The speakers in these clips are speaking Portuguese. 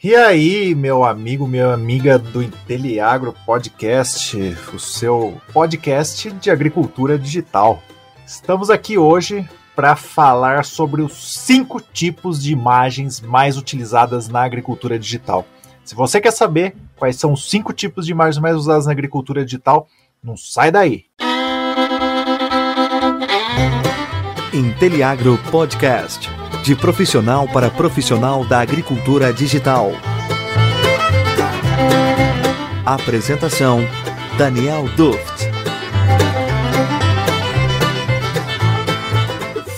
E aí, meu amigo, minha amiga do Inteliagro Podcast, o seu podcast de agricultura digital. Estamos aqui hoje para falar sobre os cinco tipos de imagens mais utilizadas na agricultura digital. Se você quer saber quais são os cinco tipos de imagens mais usadas na agricultura digital, não sai daí. Inteliagro Podcast de profissional para profissional da agricultura digital. Apresentação: Daniel Duft.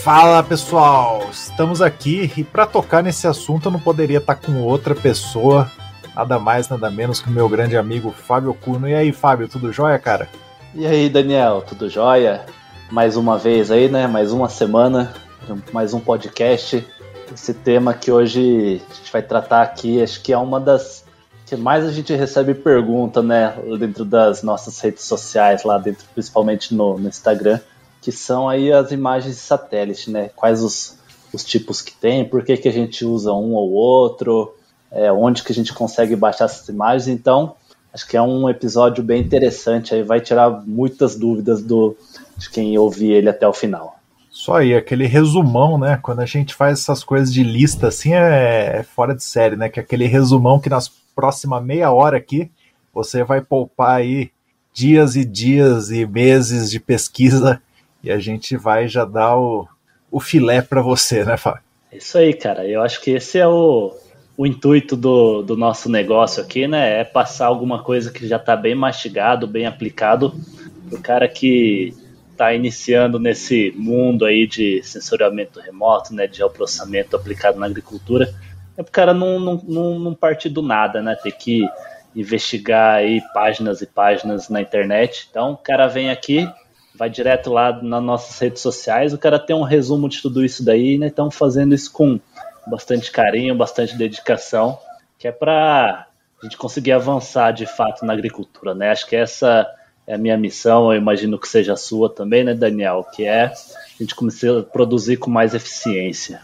Fala pessoal, estamos aqui e para tocar nesse assunto eu não poderia estar com outra pessoa, nada mais, nada menos que o meu grande amigo Fábio Cuno. E aí, Fábio, tudo jóia, cara? E aí, Daniel, tudo jóia? Mais uma vez aí, né? Mais uma semana mais um podcast. Esse tema que hoje a gente vai tratar aqui, acho que é uma das que mais a gente recebe pergunta, né, dentro das nossas redes sociais, lá dentro, principalmente no, no Instagram, que são aí as imagens de satélite, né? Quais os, os tipos que tem, por que, que a gente usa um ou outro, é, onde que a gente consegue baixar essas imagens. Então, acho que é um episódio bem interessante, aí vai tirar muitas dúvidas do, de quem ouvir ele até o final. Só aí, aquele resumão, né? Quando a gente faz essas coisas de lista assim, é, é fora de série, né? Que é aquele resumão que nas próximas meia hora aqui você vai poupar aí dias e dias e meses de pesquisa e a gente vai já dar o, o filé para você, né, Fábio? Isso aí, cara. Eu acho que esse é o, o intuito do, do nosso negócio aqui, né? É passar alguma coisa que já está bem mastigado, bem aplicado, o cara que está iniciando nesse mundo aí de sensoriamento remoto, né, de geoprocessamento aplicado na agricultura, é o cara não, não, não, não partir do nada, né, ter que investigar aí páginas e páginas na internet. Então, o cara vem aqui, vai direto lá nas nossas redes sociais, o cara tem um resumo de tudo isso daí, né, estão fazendo isso com bastante carinho, bastante dedicação, que é para a gente conseguir avançar de fato na agricultura, né? Acho que essa é a minha missão, eu imagino que seja a sua também, né, Daniel? Que é a gente começar a produzir com mais eficiência.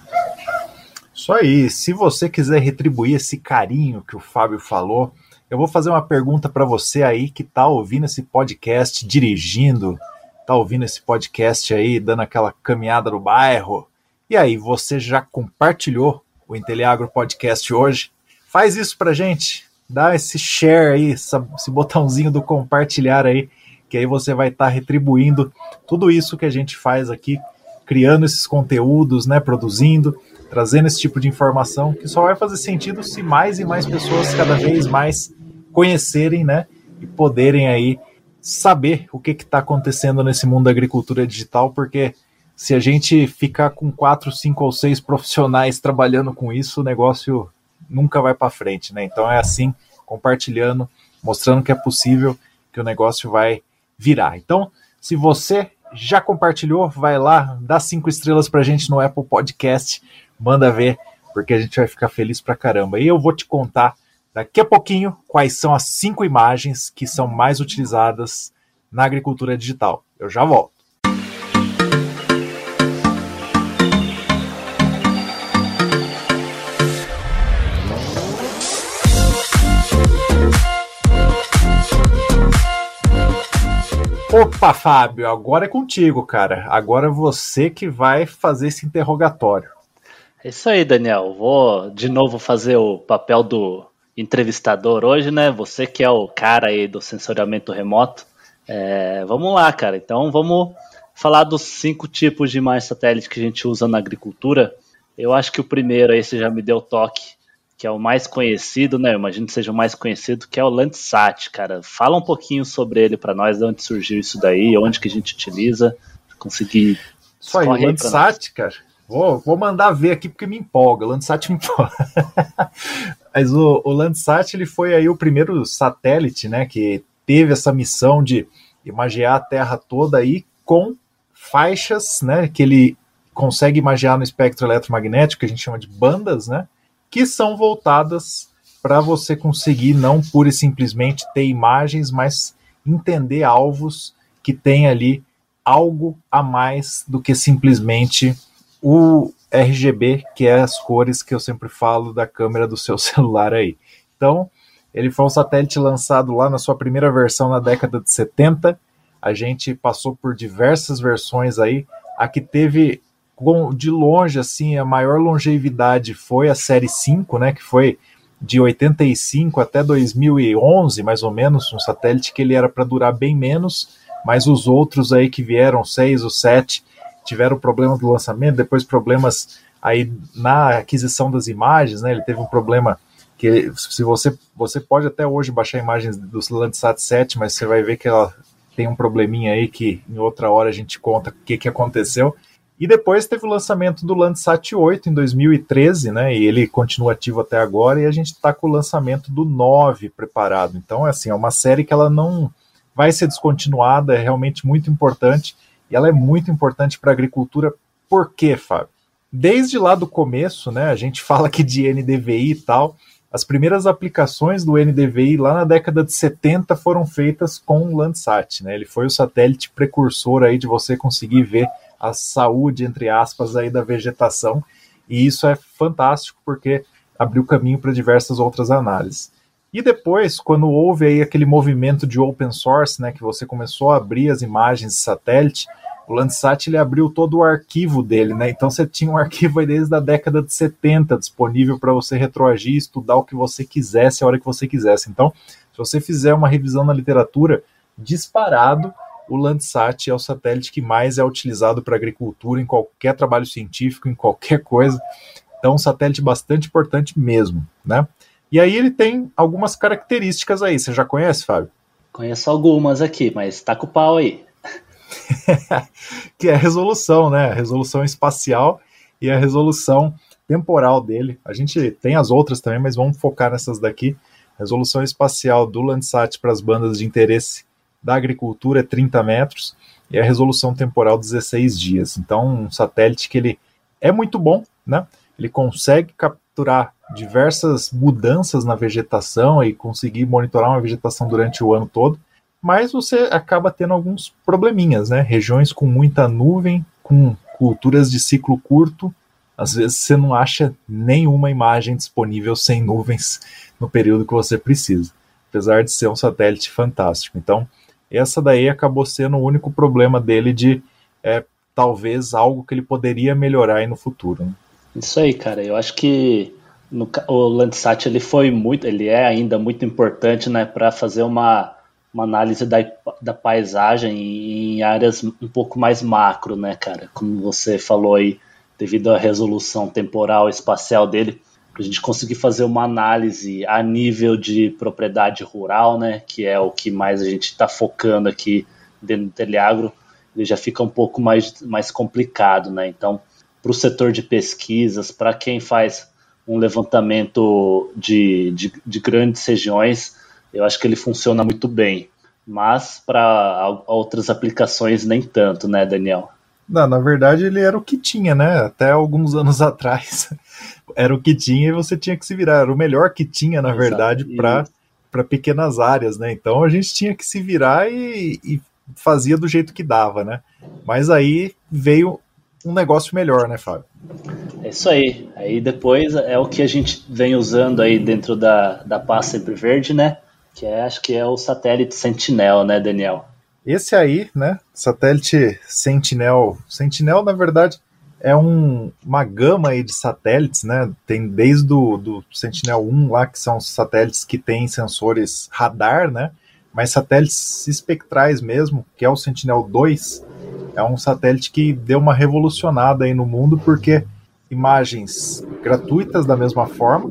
Isso aí. Se você quiser retribuir esse carinho que o Fábio falou, eu vou fazer uma pergunta para você aí que está ouvindo esse podcast dirigindo, está ouvindo esse podcast aí, dando aquela caminhada no bairro. E aí, você já compartilhou o Inteliagro Podcast hoje? Faz isso pra gente dá esse share aí, esse botãozinho do compartilhar aí, que aí você vai estar tá retribuindo tudo isso que a gente faz aqui, criando esses conteúdos, né, produzindo, trazendo esse tipo de informação, que só vai fazer sentido se mais e mais pessoas cada vez mais conhecerem, né, e poderem aí saber o que está acontecendo nesse mundo da agricultura digital, porque se a gente ficar com quatro, cinco ou seis profissionais trabalhando com isso, o negócio nunca vai para frente, né? Então é assim, compartilhando, mostrando que é possível, que o negócio vai virar. Então, se você já compartilhou, vai lá, dá cinco estrelas pra gente no Apple Podcast, manda ver, porque a gente vai ficar feliz pra caramba. E eu vou te contar daqui a pouquinho quais são as cinco imagens que são mais utilizadas na agricultura digital. Eu já volto. Opa, Fábio, agora é contigo, cara. Agora é você que vai fazer esse interrogatório. É isso aí, Daniel. Vou de novo fazer o papel do entrevistador hoje, né? Você que é o cara aí do sensoriamento remoto. É, vamos lá, cara. Então vamos falar dos cinco tipos de imagem satélite que a gente usa na agricultura. Eu acho que o primeiro aí você já me deu toque, que é o mais conhecido, né? Eu imagino que seja o mais conhecido, que é o Landsat, cara. Fala um pouquinho sobre ele para nós, de onde surgiu isso daí, onde que a gente utiliza, conseguir. Isso aí, o Landsat, cara. Vou, vou mandar ver aqui porque me empolga. O Landsat me empolga. Mas o, o Landsat ele foi aí o primeiro satélite, né, que teve essa missão de imagiar a Terra toda aí com faixas, né, que ele consegue imagiar no espectro eletromagnético, que a gente chama de bandas, né, que são voltadas para você conseguir não pura e simplesmente ter imagens, mas entender alvos que tem ali algo a mais do que simplesmente o, RGB, que é as cores que eu sempre falo da câmera do seu celular aí. Então, ele foi um satélite lançado lá na sua primeira versão na década de 70. A gente passou por diversas versões aí. A que teve de longe assim a maior longevidade foi a série 5, né, que foi de 85 até 2011, mais ou menos, um satélite que ele era para durar bem menos, mas os outros aí que vieram, seis ou sete, tiveram problemas do lançamento, depois problemas aí na aquisição das imagens, né? Ele teve um problema que se você você pode até hoje baixar imagens do Landsat 7, mas você vai ver que ela tem um probleminha aí que em outra hora a gente conta o que, que aconteceu. E depois teve o lançamento do Landsat 8 em 2013, né? E ele continua ativo até agora, e a gente está com o lançamento do 9 preparado. Então, é assim, é uma série que ela não vai ser descontinuada, é realmente muito importante, e ela é muito importante para a agricultura. Por quê, Fábio? Desde lá do começo, né? A gente fala aqui de NDVI e tal. As primeiras aplicações do NDVI lá na década de 70 foram feitas com o Landsat, né? Ele foi o satélite precursor aí de você conseguir ver a saúde, entre aspas, aí da vegetação, e isso é fantástico porque abriu caminho para diversas outras análises. E depois, quando houve aí aquele movimento de open source, né, que você começou a abrir as imagens de satélite, o Landsat ele abriu todo o arquivo dele, né? Então você tinha um arquivo aí desde a década de 70 disponível para você retroagir, estudar o que você quisesse a hora que você quisesse. Então, se você fizer uma revisão na literatura, disparado, o Landsat é o satélite que mais é utilizado para agricultura em qualquer trabalho científico, em qualquer coisa. Então, um satélite bastante importante mesmo, né? E aí ele tem algumas características aí. Você já conhece, Fábio? Conheço algumas aqui, mas tá com o pau aí. que é a resolução, né? A resolução espacial e a resolução temporal dele. A gente tem as outras também, mas vamos focar nessas daqui. Resolução espacial do Landsat para as bandas de interesse da agricultura é 30 metros e a resolução temporal 16 dias. Então, um satélite que ele é muito bom, né? Ele consegue capturar diversas mudanças na vegetação e conseguir monitorar uma vegetação durante o ano todo, mas você acaba tendo alguns probleminhas, né? Regiões com muita nuvem, com culturas de ciclo curto, às vezes você não acha nenhuma imagem disponível sem nuvens no período que você precisa, apesar de ser um satélite fantástico. Então, essa daí acabou sendo o único problema dele de é, talvez algo que ele poderia melhorar aí no futuro. Né? Isso aí, cara. Eu acho que no, o Landsat ele foi muito, ele é ainda muito importante, né, para fazer uma, uma análise da, da paisagem em áreas um pouco mais macro, né, cara? Como você falou aí, devido à resolução temporal e espacial dele, a gente conseguir fazer uma análise a nível de propriedade rural, né, que é o que mais a gente está focando aqui dentro do Teleagro, ele já fica um pouco mais, mais complicado, né? Então, para o setor de pesquisas, para quem faz um levantamento de, de, de, grandes regiões, eu acho que ele funciona muito bem. Mas para outras aplicações, nem tanto, né, Daniel? Não, na verdade, ele era o que tinha, né? Até alguns anos atrás era o que tinha e você tinha que se virar. Era o melhor que tinha, na Exato. verdade, para pequenas áreas, né? Então a gente tinha que se virar e, e fazia do jeito que dava, né? Mas aí veio um negócio melhor, né, Fábio? É isso aí. Aí depois é o que a gente vem usando aí dentro da, da pasta sempre verde, né? Que é, acho que é o satélite Sentinel, né, Daniel? Esse aí, né? Satélite Sentinel. Sentinel, na verdade, é um, uma gama aí de satélites, né? Tem desde o do Sentinel-1 lá, que são satélites que têm sensores radar, né? Mas satélites espectrais mesmo, que é o Sentinel-2, é um satélite que deu uma revolucionada aí no mundo, porque imagens gratuitas da mesma forma,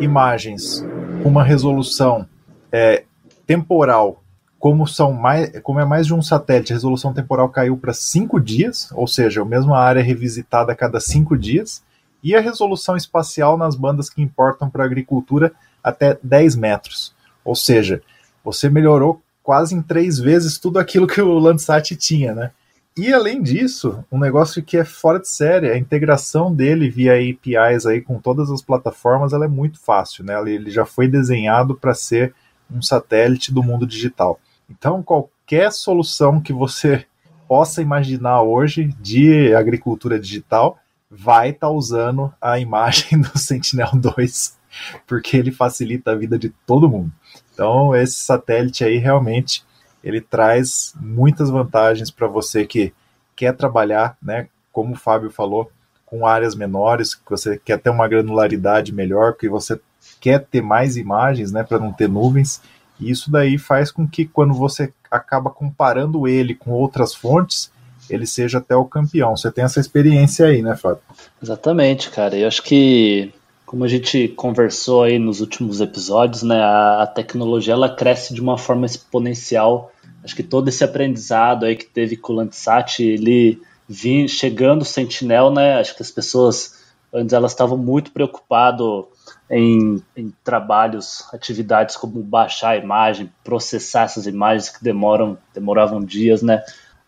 imagens com uma resolução é, temporal como são mais, como é mais de um satélite, a resolução temporal caiu para cinco dias, ou seja, a mesma área revisitada a cada cinco dias, e a resolução espacial nas bandas que importam para a agricultura até 10 metros. Ou seja, você melhorou quase em três vezes tudo aquilo que o Landsat tinha, né? E além disso, um negócio que é fora de série, a integração dele via APIs aí com todas as plataformas, ela é muito fácil, né? Ele já foi desenhado para ser um satélite do mundo digital. Então, qualquer solução que você possa imaginar hoje de agricultura digital vai estar tá usando a imagem do Sentinel-2, porque ele facilita a vida de todo mundo. Então, esse satélite aí realmente ele traz muitas vantagens para você que quer trabalhar, né, como o Fábio falou, com áreas menores, que você quer ter uma granularidade melhor, que você quer ter mais imagens, né, para não ter nuvens. E isso daí faz com que quando você acaba comparando ele com outras fontes, ele seja até o campeão. Você tem essa experiência aí, né, Fábio? Exatamente, cara. Eu acho que como a gente conversou aí nos últimos episódios, né, a, a, tecnologia ela cresce de uma forma exponencial. Acho que todo esse aprendizado aí que teve com o Landsat, ele vinha chegando o Sentinel, né? Acho que as pessoas antes elas estavam muito preocupado em, em, trabalhos, atividades como baixar a imagem, processar essas imagens que demoram, demoravam dias, né?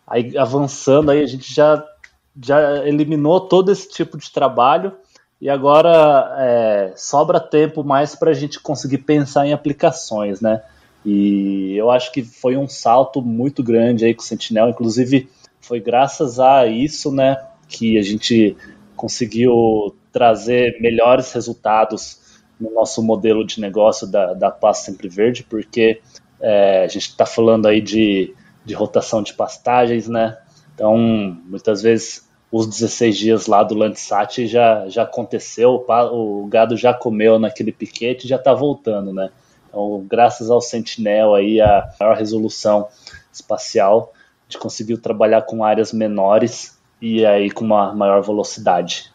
Aí avançando aí a gente já já eliminou todo esse tipo de trabalho e agora é, sobra tempo mais para a gente conseguir pensar em aplicações, né? E eu acho que foi um salto muito grande aí com o Sentinel, inclusive foi graças a isso, né, que a gente conseguiu trazer melhores resultados no nosso modelo de negócio da, da Pasta Sempre Verde, porque é, a gente está falando aí de, de rotação de pastagens, né? Então, muitas vezes os 16 dias lá do Landsat já, já aconteceu, o gado já comeu naquele piquete e já está voltando, né? Então, graças ao Sentinel aí, a maior resolução espacial, a gente conseguiu trabalhar com áreas menores e aí com uma maior velocidade.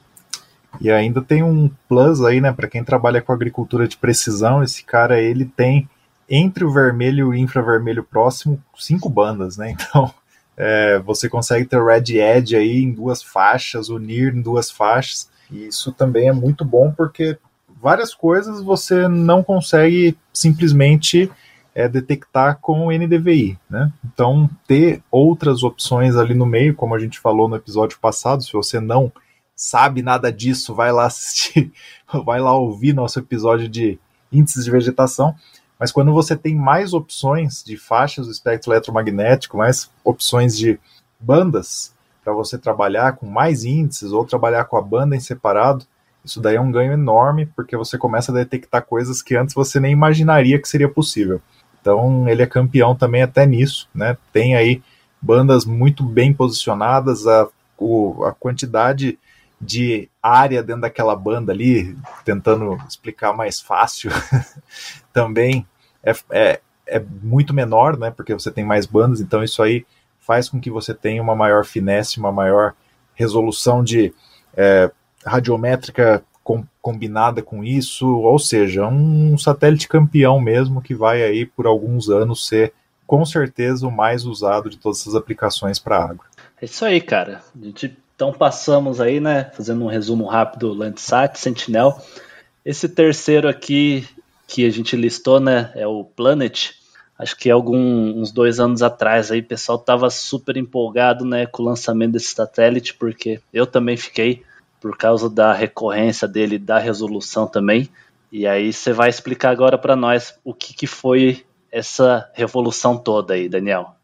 E ainda tem um plus aí, né, para quem trabalha com agricultura de precisão, esse cara ele tem entre o vermelho e o infravermelho próximo cinco bandas, né? Então, é, você consegue ter Red Edge aí em duas faixas, unir em duas faixas. E isso também é muito bom porque várias coisas você não consegue simplesmente é, detectar com NDVI, né? Então ter outras opções ali no meio, como a gente falou no episódio passado, se você não sabe nada disso, vai lá assistir, vai lá ouvir nosso episódio de índices de vegetação. Mas quando você tem mais opções de faixas do espectro eletromagnético, mais opções de bandas para você trabalhar com mais índices ou trabalhar com a banda em separado, isso daí é um ganho enorme porque você começa a detectar coisas que antes você nem imaginaria que seria possível. Então ele é campeão também até nisso, né? Tem aí bandas muito bem posicionadas, a, o, a quantidade de área dentro daquela banda ali, tentando explicar mais fácil, também é, é, é, muito menor, né? Porque você tem mais bandas, então isso aí faz com que você tenha uma maior finesse, uma maior resolução de é, radiométrica com, combinada com isso, ou seja, um satélite campeão mesmo que vai aí por alguns anos ser com certeza o mais usado de todas essas aplicações para agro. É isso aí, cara. A gente então passamos aí, né, fazendo um resumo rápido, Landsat, Sentinel. Esse terceiro aqui que a gente listou, né, é o Planet. Acho que algum, uns dois anos atrás aí, o pessoal tava super empolgado, né, com o lançamento desse satélite, porque eu também fiquei por causa da recorrência dele, da resolução também. E aí você vai explicar agora para nós o que, que foi essa revolução toda aí, Daniel.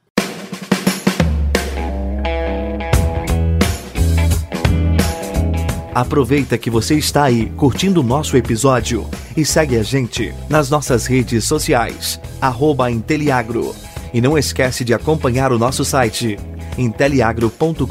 Aproveita que você está aí curtindo o nosso episódio e segue a gente nas nossas redes sociais, arroba Inteliagro. E não esquece de acompanhar o nosso site, inteliagro.com.br.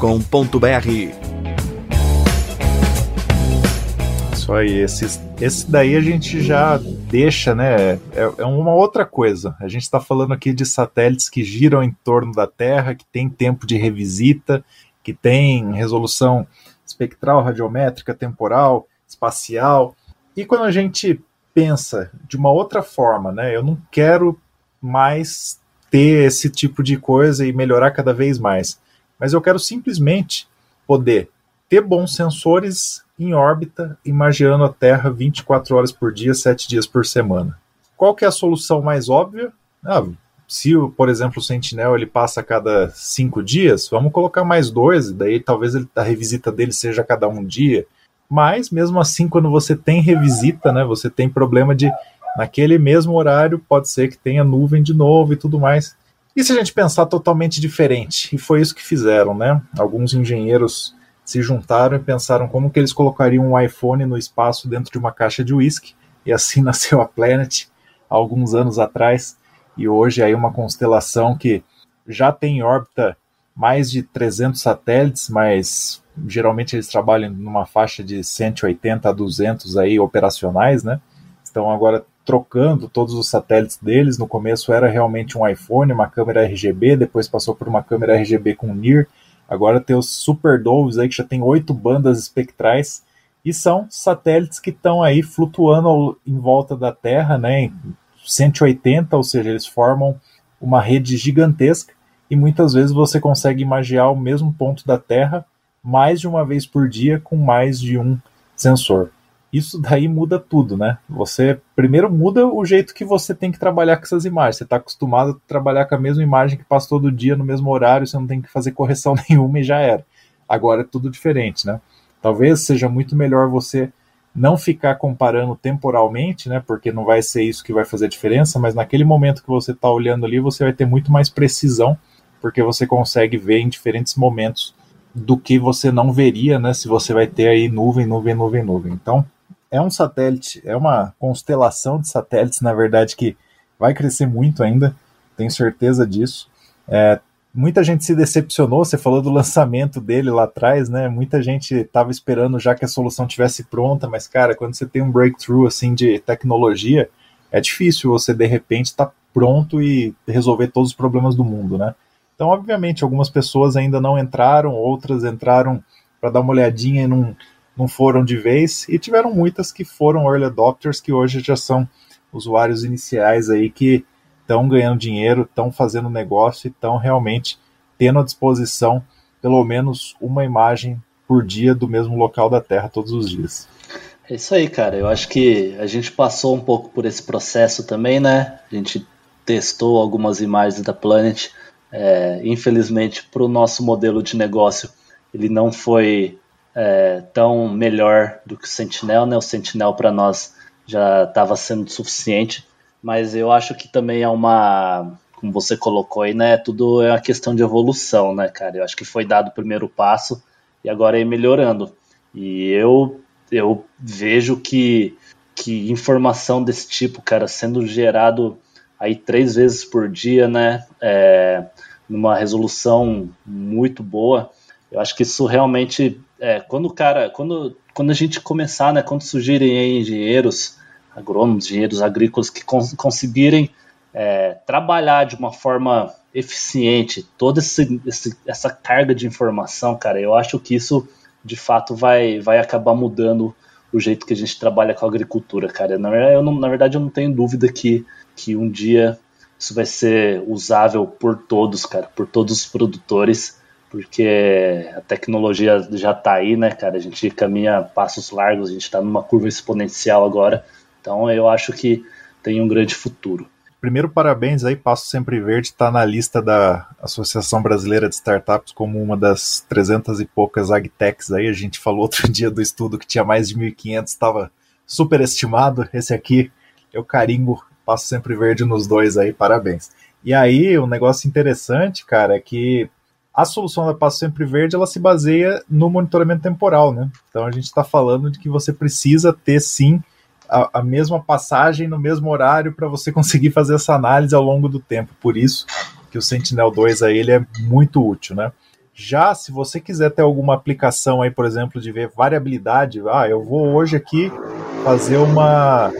Isso aí, esse, esse daí a gente já deixa, né? É, é uma outra coisa. A gente está falando aqui de satélites que giram em torno da Terra, que tem tempo de revisita, que tem resolução espectral, radiométrica, temporal, espacial. E quando a gente pensa de uma outra forma, né? Eu não quero mais ter esse tipo de coisa e melhorar cada vez mais, mas eu quero simplesmente poder ter bons sensores em órbita, imaginando a Terra 24 horas por dia, 7 dias por semana. Qual que é a solução mais óbvia? Ah, se, por exemplo, o Sentinel ele passa a cada cinco dias, vamos colocar mais dois, daí talvez a revisita dele seja a cada um dia. Mas, mesmo assim, quando você tem revisita, né, você tem problema de, naquele mesmo horário, pode ser que tenha nuvem de novo e tudo mais. E se a gente pensar totalmente diferente? E foi isso que fizeram, né? Alguns engenheiros se juntaram e pensaram como que eles colocariam um iPhone no espaço dentro de uma caixa de whisky, e assim nasceu a Planet alguns anos atrás, e hoje aí uma constelação que já tem em órbita mais de 300 satélites, mas geralmente eles trabalham numa faixa de 180 a 200 aí operacionais, né? Estão agora trocando todos os satélites deles. No começo era realmente um iPhone, uma câmera RGB, depois passou por uma câmera RGB com NIR. Agora tem os Super Doves aí que já tem oito bandas espectrais e são satélites que estão aí flutuando em volta da Terra, né? 180, ou seja, eles formam uma rede gigantesca e muitas vezes você consegue imaginar o mesmo ponto da Terra mais de uma vez por dia com mais de um sensor. Isso daí muda tudo, né? Você primeiro muda o jeito que você tem que trabalhar com essas imagens. Você está acostumado a trabalhar com a mesma imagem que passa todo dia no mesmo horário, você não tem que fazer correção nenhuma e já era. Agora é tudo diferente, né? Talvez seja muito melhor você não ficar comparando temporalmente, né? Porque não vai ser isso que vai fazer diferença, mas naquele momento que você está olhando ali, você vai ter muito mais precisão porque você consegue ver em diferentes momentos do que você não veria, né? Se você vai ter aí nuvem, nuvem, nuvem, nuvem. Então, é um satélite, é uma constelação de satélites, na verdade, que vai crescer muito ainda, tenho certeza disso. É, muita gente se decepcionou, você falou do lançamento dele lá atrás, né? Muita gente estava esperando já que a solução tivesse pronta, mas, cara, quando você tem um breakthrough assim de tecnologia, é difícil você de repente estar tá pronto e resolver todos os problemas do mundo, né? Então, obviamente, algumas pessoas ainda não entraram, outras entraram para dar uma olhadinha e não, não foram de vez, e tiveram muitas que foram early adopters, que hoje já são usuários iniciais aí que estão ganhando dinheiro, estão fazendo negócio e estão realmente tendo à disposição pelo menos uma imagem por dia do mesmo local da Terra todos os dias. É isso aí, cara. Eu acho que a gente passou um pouco por esse processo também, né? A gente testou algumas imagens da Planet é, infelizmente, para o nosso modelo de negócio, ele não foi é, tão melhor do que o Sentinel, né? O Sentinel para nós já estava sendo suficiente, mas eu acho que também é uma, como você colocou aí, né? Tudo é uma questão de evolução, né, cara? Eu acho que foi dado o primeiro passo e agora é melhorando. E eu eu vejo que que informação desse tipo, cara, sendo gerado aí três vezes por dia, né? É, numa resolução muito boa. Eu acho que isso realmente, é, quando o cara, quando, quando a gente começar, né, quando surgirem engenheiros agrônomos, engenheiros agrícolas que cons conseguirem é, trabalhar de uma forma eficiente toda esse, esse, essa carga de informação, cara, eu acho que isso de fato vai, vai acabar mudando o jeito que a gente trabalha com a agricultura, cara. Na eu não, na verdade, eu não tenho dúvida que, que um dia isso vai ser usável por todos, cara, por todos os produtores, porque a tecnologia já está aí, né, cara? A gente caminha passos largos, a gente está numa curva exponencial agora, então eu acho que tem um grande futuro. Primeiro, parabéns aí, Passo Sempre Verde está na lista da Associação Brasileira de Startups como uma das 300 e poucas agtechs aí. A gente falou outro dia do estudo que tinha mais de 1.500, estava superestimado. Esse aqui eu carimbo, Passo Sempre Verde nos dois aí, parabéns. E aí, um negócio interessante, cara, é que a solução da Passo Sempre Verde ela se baseia no monitoramento temporal, né? Então a gente está falando de que você precisa ter sim a, a mesma passagem no mesmo horário para você conseguir fazer essa análise ao longo do tempo. Por isso que o Sentinel 2 aí ele é muito útil, né? Já se você quiser ter alguma aplicação aí, por exemplo, de ver variabilidade, ah, eu vou hoje aqui fazer uma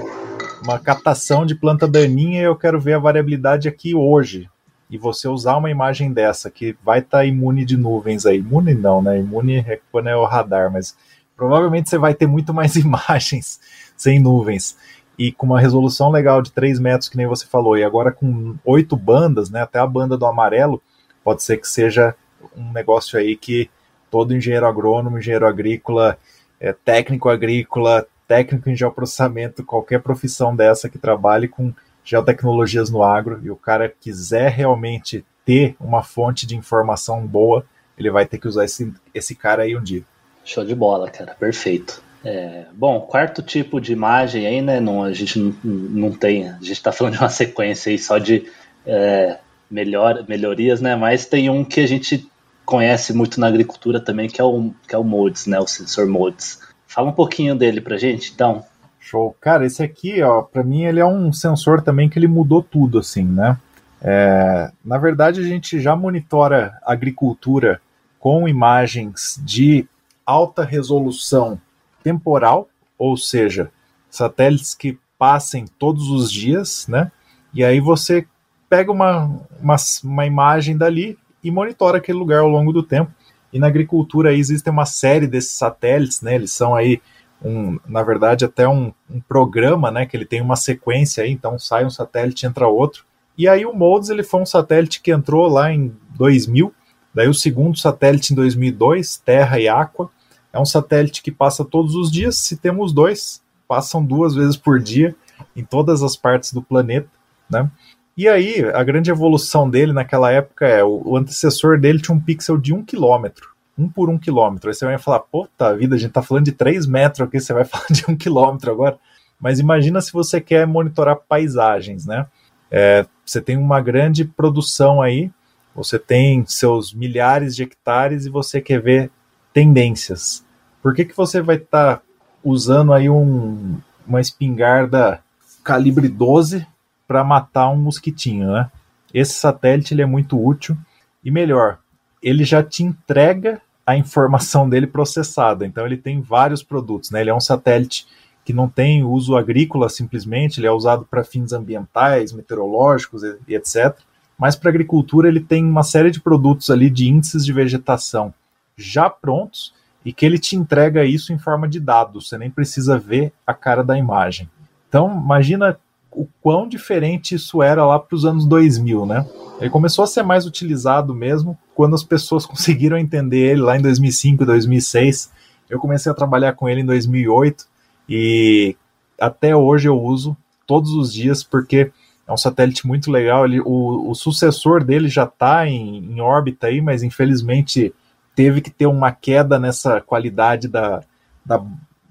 uma captação de planta daninha e eu quero ver a variabilidade aqui hoje. E você usar uma imagem dessa que vai estar tá imune de nuvens aí. Imune não, né? Imune é quando é o radar, mas provavelmente você vai ter muito mais imagens sem nuvens. E com uma resolução legal de 3 metros, que nem você falou, e agora com oito bandas, né, até a banda do amarelo, pode ser que seja um negócio aí que todo engenheiro agrônomo, engenheiro agrícola, é, técnico agrícola, técnico em geoprocessamento, qualquer profissão dessa que trabalhe com geotecnologias no agro, e o cara quiser realmente ter uma fonte de informação boa, ele vai ter que usar esse, esse cara aí um dia. Show de bola, cara, perfeito. É, bom, quarto tipo de imagem aí, né? Não, a gente não, não tem. A gente está falando de uma sequência aí só de é, melhor, melhorias, né? Mas tem um que a gente conhece muito na agricultura também, que é o, que é o MODES, né? O sensor MODES. Fala um pouquinho dele pra gente, então. Show. Cara, esse aqui, ó, para mim ele é um sensor também que ele mudou tudo, assim, né? É, na verdade, a gente já monitora agricultura com imagens de alta resolução temporal, ou seja, satélites que passem todos os dias, né? E aí você pega uma, uma, uma imagem dali e monitora aquele lugar ao longo do tempo. E na agricultura aí existe uma série desses satélites, né? Eles são aí um, na verdade, até um, um, programa, né, que ele tem uma sequência aí, então sai um satélite, entra outro. E aí o MODES, ele foi um satélite que entrou lá em 2000, daí o segundo satélite em 2002, Terra e Aqua, é um satélite que passa todos os dias, se temos dois, passam duas vezes por dia em todas as partes do planeta, né? E aí, a grande evolução dele naquela época é, o, o antecessor dele tinha um pixel de um quilômetro, um por um quilômetro. Aí você vai falar, puta vida, a gente tá falando de 3 metros aqui, você vai falar de um quilômetro agora. Mas imagina se você quer monitorar paisagens, né? É, você tem uma grande produção aí, você tem seus milhares de hectares e você quer ver tendências. Por que, que você vai estar tá usando aí um, uma espingarda calibre 12 para matar um mosquitinho, né? Esse satélite ele é muito útil e melhor, ele já te entrega a informação dele processada. Então ele tem vários produtos, né? Ele é um satélite que não tem uso agrícola simplesmente, ele é usado para fins ambientais, meteorológicos e, e etc. Mas para agricultura ele tem uma série de produtos ali de índices de vegetação já prontos e que ele te entrega isso em forma de dados. Você nem precisa ver a cara da imagem. Então imagina o quão diferente isso era lá para os anos 2000, né? Ele começou a ser mais utilizado mesmo quando as pessoas conseguiram entender ele lá em 2005, 2006. Eu comecei a trabalhar com ele em 2008 e até hoje eu uso todos os dias porque é um satélite muito legal. Ele, o, o sucessor dele já está em, em órbita aí, mas infelizmente teve que ter uma queda nessa qualidade da, da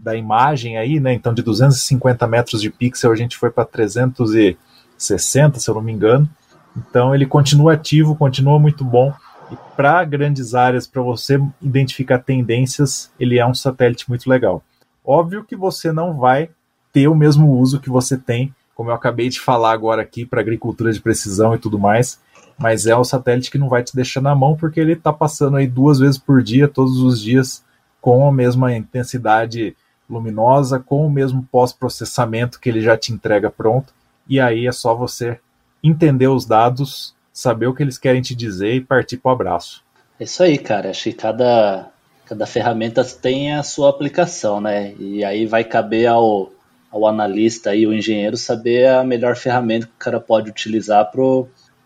da imagem aí, né? Então de 250 metros de pixel a gente foi para 360, se eu não me engano. Então ele continua ativo, continua muito bom. E para grandes áreas, para você identificar tendências, ele é um satélite muito legal. Óbvio que você não vai ter o mesmo uso que você tem, como eu acabei de falar agora aqui, para agricultura de precisão e tudo mais, mas é o satélite que não vai te deixar na mão, porque ele está passando aí duas vezes por dia, todos os dias, com a mesma intensidade luminosa com o mesmo pós-processamento que ele já te entrega pronto. E aí é só você entender os dados, saber o que eles querem te dizer e partir para o abraço. É isso aí, cara. Acho que cada, cada ferramenta tem a sua aplicação, né? E aí vai caber ao, ao analista e o engenheiro saber a melhor ferramenta que o cara pode utilizar para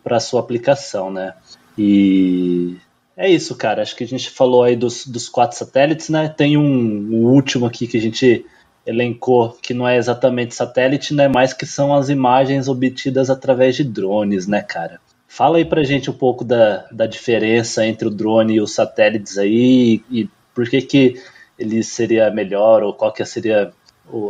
a sua aplicação, né? E é isso, cara. Acho que a gente falou aí dos, dos quatro satélites, né? Tem um, um último aqui que a gente elencou que não é exatamente satélite, né? Mas que são as imagens obtidas através de drones, né, cara? Fala aí pra gente um pouco da, da diferença entre o drone e os satélites aí e por que que ele seria melhor ou qual que seria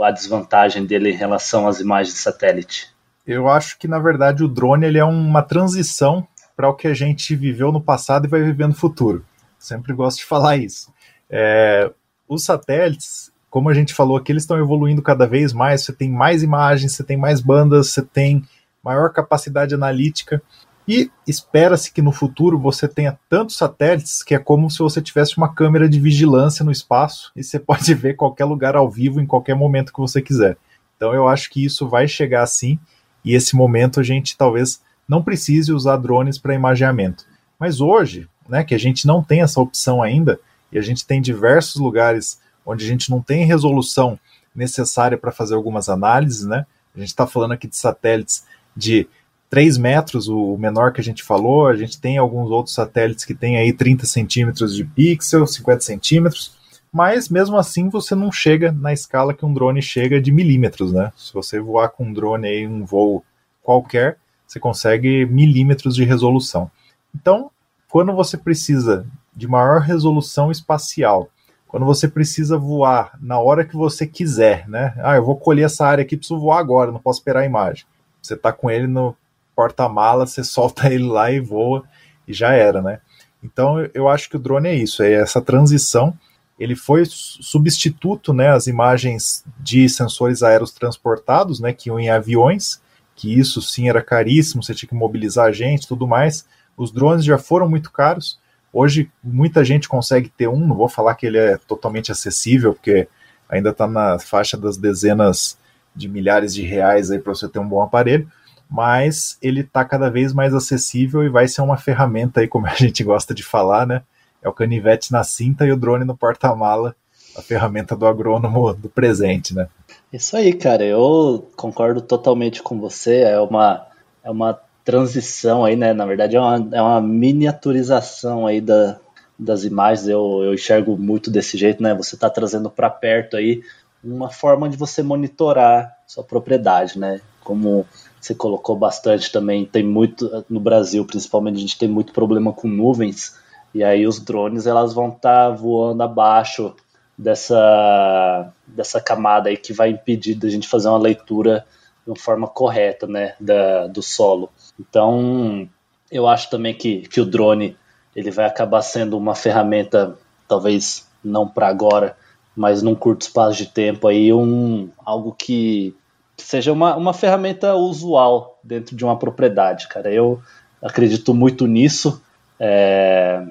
a desvantagem dele em relação às imagens de satélite? Eu acho que na verdade o drone ele é uma transição para o que a gente viveu no passado e vai viver no futuro. Sempre gosto de falar isso. É, os satélites, como a gente falou aqui, eles estão evoluindo cada vez mais. Você tem mais imagens, você tem mais bandas, você tem maior capacidade analítica. E espera-se que no futuro você tenha tantos satélites que é como se você tivesse uma câmera de vigilância no espaço e você pode ver qualquer lugar ao vivo em qualquer momento que você quiser. Então eu acho que isso vai chegar assim e esse momento a gente talvez não precise usar drones para imageamento. Mas hoje, né, que a gente não tem essa opção ainda, e a gente tem diversos lugares onde a gente não tem resolução necessária para fazer algumas análises, né? A gente está falando aqui de satélites de 3 metros, o menor que a gente falou, a gente tem alguns outros satélites que tem aí 30 centímetros de pixel, 50 centímetros, mas mesmo assim você não chega na escala que um drone chega de milímetros, né? Se você voar com um drone aí um voo qualquer, você consegue milímetros de resolução. Então, quando você precisa de maior resolução espacial, quando você precisa voar na hora que você quiser, né? Ah, eu vou colher essa área aqui, preciso voar agora, não posso esperar a imagem. Você está com ele no porta-mala, você solta ele lá e voa e já era, né? Então eu acho que o drone é isso, é essa transição. Ele foi substituto, né, as imagens de sensores aéreos transportados, né, que iam em aviões, que isso sim era caríssimo, você tinha que mobilizar a gente, tudo mais. Os drones já foram muito caros. Hoje muita gente consegue ter um, não vou falar que ele é totalmente acessível, porque ainda está na faixa das dezenas de milhares de reais aí para você ter um bom aparelho, mas ele está cada vez mais acessível e vai ser uma ferramenta aí, como a gente gosta de falar, né? É o canivete na cinta e o drone no porta-mala, a ferramenta do agrônomo do presente, né? Isso aí, cara, eu concordo totalmente com você. É uma, é uma transição aí, né? Na verdade, é uma, é uma miniaturização aí da, das imagens. Eu, eu enxergo muito desse jeito, né? Você está trazendo para perto aí uma forma de você monitorar sua propriedade, né? Como você colocou bastante também, tem muito no Brasil, principalmente a gente tem muito problema com nuvens e aí os drones elas vão estar tá voando abaixo dessa dessa camada aí que vai impedir da gente fazer uma leitura de uma forma correta, né, da, do solo. Então, eu acho também que, que o drone ele vai acabar sendo uma ferramenta, talvez não para agora, mas num curto espaço de tempo aí, um, algo que seja uma, uma ferramenta usual dentro de uma propriedade, cara. Eu acredito muito nisso. É,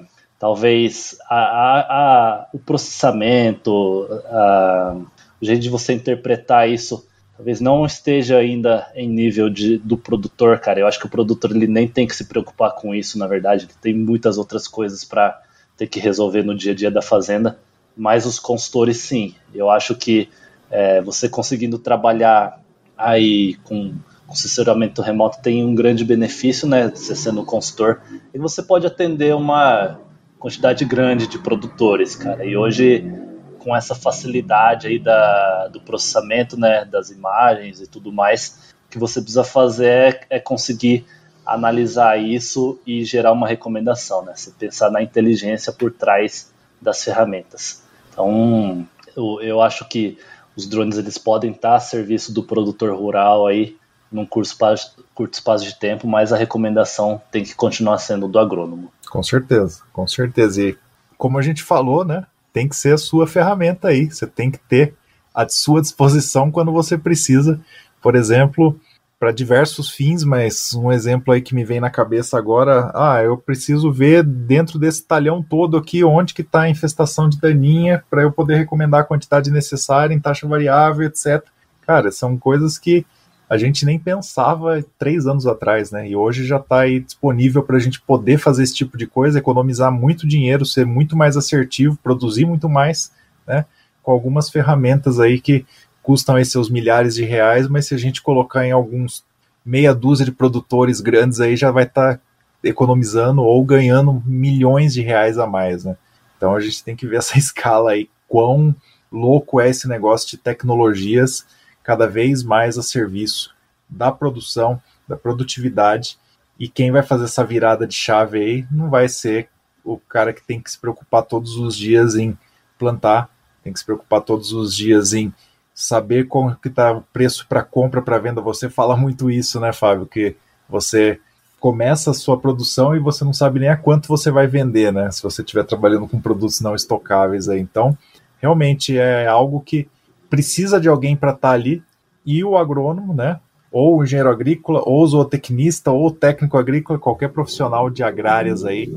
talvez a, a, a, o processamento, o jeito de você interpretar isso talvez não esteja ainda em nível de, do produtor, cara. Eu acho que o produtor ele nem tem que se preocupar com isso, na verdade. Ele tem muitas outras coisas para ter que resolver no dia a dia da fazenda. Mas os consultores, sim. Eu acho que é, você conseguindo trabalhar aí com, com assessoramento remoto tem um grande benefício, né? Você sendo consultor. E você pode atender uma quantidade grande de produtores, cara. E hoje com essa facilidade aí da, do processamento né, das imagens e tudo mais, que você precisa fazer é, é conseguir analisar isso e gerar uma recomendação, né? Você pensar na inteligência por trás das ferramentas. Então, eu, eu acho que os drones eles podem estar a serviço do produtor rural aí num curto espaço, curto espaço de tempo, mas a recomendação tem que continuar sendo do agrônomo. Com certeza, com certeza. E como a gente falou, né? tem que ser a sua ferramenta aí. Você tem que ter à sua disposição quando você precisa. Por exemplo, para diversos fins, mas um exemplo aí que me vem na cabeça agora, ah, eu preciso ver dentro desse talhão todo aqui onde que está a infestação de daninha para eu poder recomendar a quantidade necessária em taxa variável, etc. Cara, são coisas que a gente nem pensava três anos atrás, né? E hoje já está aí disponível para a gente poder fazer esse tipo de coisa, economizar muito dinheiro, ser muito mais assertivo, produzir muito mais, né? Com algumas ferramentas aí que custam aí seus milhares de reais, mas se a gente colocar em alguns meia dúzia de produtores grandes aí já vai estar tá economizando ou ganhando milhões de reais a mais, né? Então a gente tem que ver essa escala aí, quão louco é esse negócio de tecnologias cada vez mais a serviço da produção, da produtividade, e quem vai fazer essa virada de chave aí não vai ser o cara que tem que se preocupar todos os dias em plantar, tem que se preocupar todos os dias em saber como que está o preço para compra, para venda. Você fala muito isso, né, Fábio? Que você começa a sua produção e você não sabe nem a quanto você vai vender, né? Se você estiver trabalhando com produtos não estocáveis aí. Então, realmente é algo que precisa de alguém para estar tá ali e o agrônomo, né? Ou o engenheiro agrícola, ou zootecnista, ou técnico agrícola, qualquer profissional de agrárias aí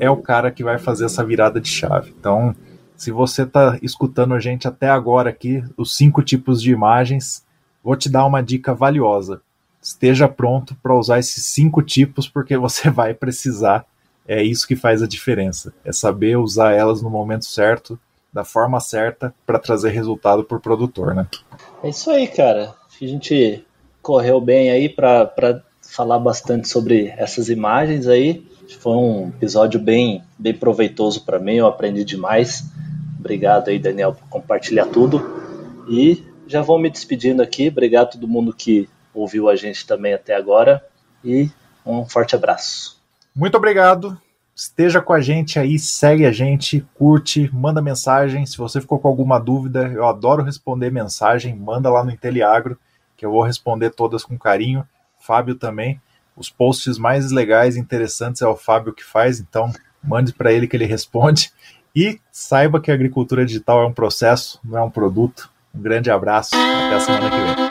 é o cara que vai fazer essa virada de chave. Então, se você está escutando a gente até agora aqui, os cinco tipos de imagens, vou te dar uma dica valiosa. Esteja pronto para usar esses cinco tipos, porque você vai precisar. É isso que faz a diferença. É saber usar elas no momento certo, da forma certa para trazer resultado para o produtor, né? É isso aí, cara. A gente correu bem aí para falar bastante sobre essas imagens aí. Foi um episódio bem, bem proveitoso para mim, eu aprendi demais. Obrigado aí, Daniel, por compartilhar tudo. E já vou me despedindo aqui. Obrigado a todo mundo que ouviu a gente também até agora. E um forte abraço. Muito obrigado. Esteja com a gente aí, segue a gente, curte, manda mensagem. Se você ficou com alguma dúvida, eu adoro responder mensagem. Manda lá no Inteliagro, que eu vou responder todas com carinho. Fábio também. Os posts mais legais e interessantes é o Fábio que faz, então mande para ele que ele responde. E saiba que a agricultura digital é um processo, não é um produto. Um grande abraço, até a semana que vem.